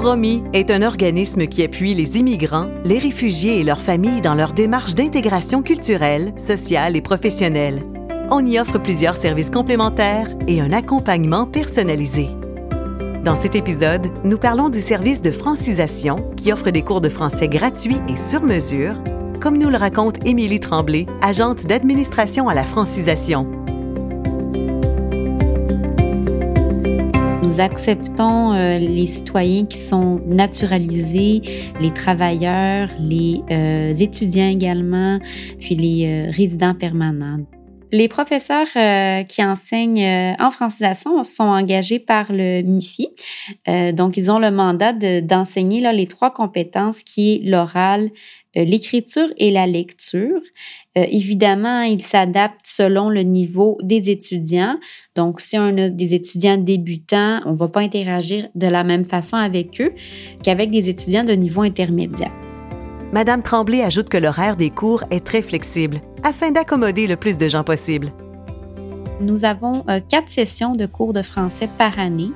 Promis est un organisme qui appuie les immigrants, les réfugiés et leurs familles dans leur démarche d'intégration culturelle, sociale et professionnelle. On y offre plusieurs services complémentaires et un accompagnement personnalisé. Dans cet épisode, nous parlons du service de francisation qui offre des cours de français gratuits et sur mesure, comme nous le raconte Émilie Tremblay, agente d'administration à la francisation. Nous acceptons euh, les citoyens qui sont naturalisés, les travailleurs, les euh, étudiants également, puis les euh, résidents permanents. Les professeurs qui enseignent en francisation sont engagés par le MIFI. donc, ils ont le mandat d'enseigner les trois compétences qui est l'oral, euh, l'écriture et la lecture. Euh, évidemment, il s'adapte selon le niveau des étudiants. Donc, si on a des étudiants débutants, on ne va pas interagir de la même façon avec eux qu'avec des étudiants de niveau intermédiaire. Madame Tremblay ajoute que l'horaire des cours est très flexible afin d'accommoder le plus de gens possible. Nous avons euh, quatre sessions de cours de français par année,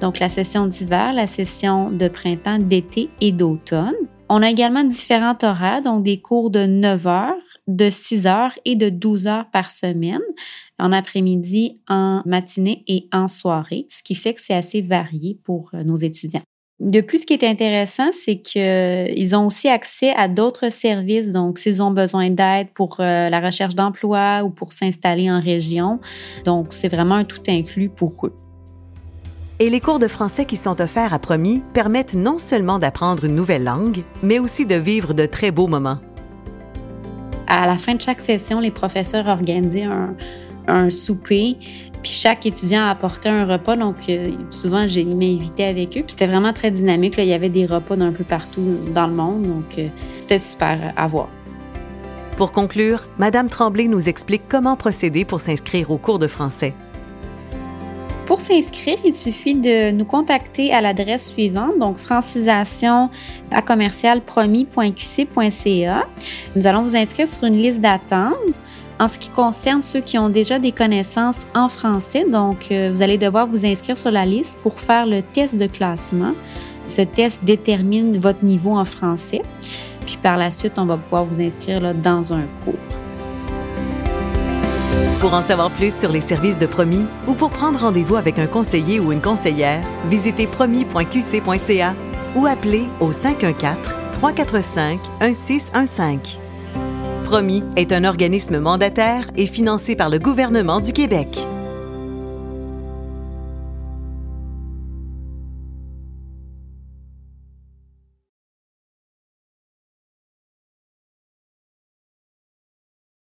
donc la session d'hiver, la session de printemps, d'été et d'automne. On a également différents horaires, donc des cours de 9 heures, de 6 heures et de 12 heures par semaine, en après-midi, en matinée et en soirée, ce qui fait que c'est assez varié pour euh, nos étudiants. De plus, ce qui est intéressant, c'est qu'ils ont aussi accès à d'autres services. Donc, s'ils ont besoin d'aide pour euh, la recherche d'emploi ou pour s'installer en région, donc c'est vraiment un tout inclus pour eux. Et les cours de français qui sont offerts à Promis permettent non seulement d'apprendre une nouvelle langue, mais aussi de vivre de très beaux moments. À la fin de chaque session, les professeurs organisaient un, souper, puis chaque étudiant apportait un repas. Donc, euh, souvent, j'ai invité avec eux. Puis c'était vraiment très dynamique. Il y avait des repas d'un peu partout dans le monde. Donc, euh, c'était super à voir. Pour conclure, Madame Tremblay nous explique comment procéder pour s'inscrire au cours de français. Pour s'inscrire, il suffit de nous contacter à l'adresse suivante, donc francisation à commercialpromis.qc.ca. Nous allons vous inscrire sur une liste d'attente. En ce qui concerne ceux qui ont déjà des connaissances en français, donc euh, vous allez devoir vous inscrire sur la liste pour faire le test de classement. Ce test détermine votre niveau en français. Puis par la suite, on va pouvoir vous inscrire là, dans un cours. Pour en savoir plus sur les services de Promis ou pour prendre rendez-vous avec un conseiller ou une conseillère, visitez promis.qc.ca ou appelez au 514-345-1615. Promis est un organisme mandataire et financé par le gouvernement du Québec.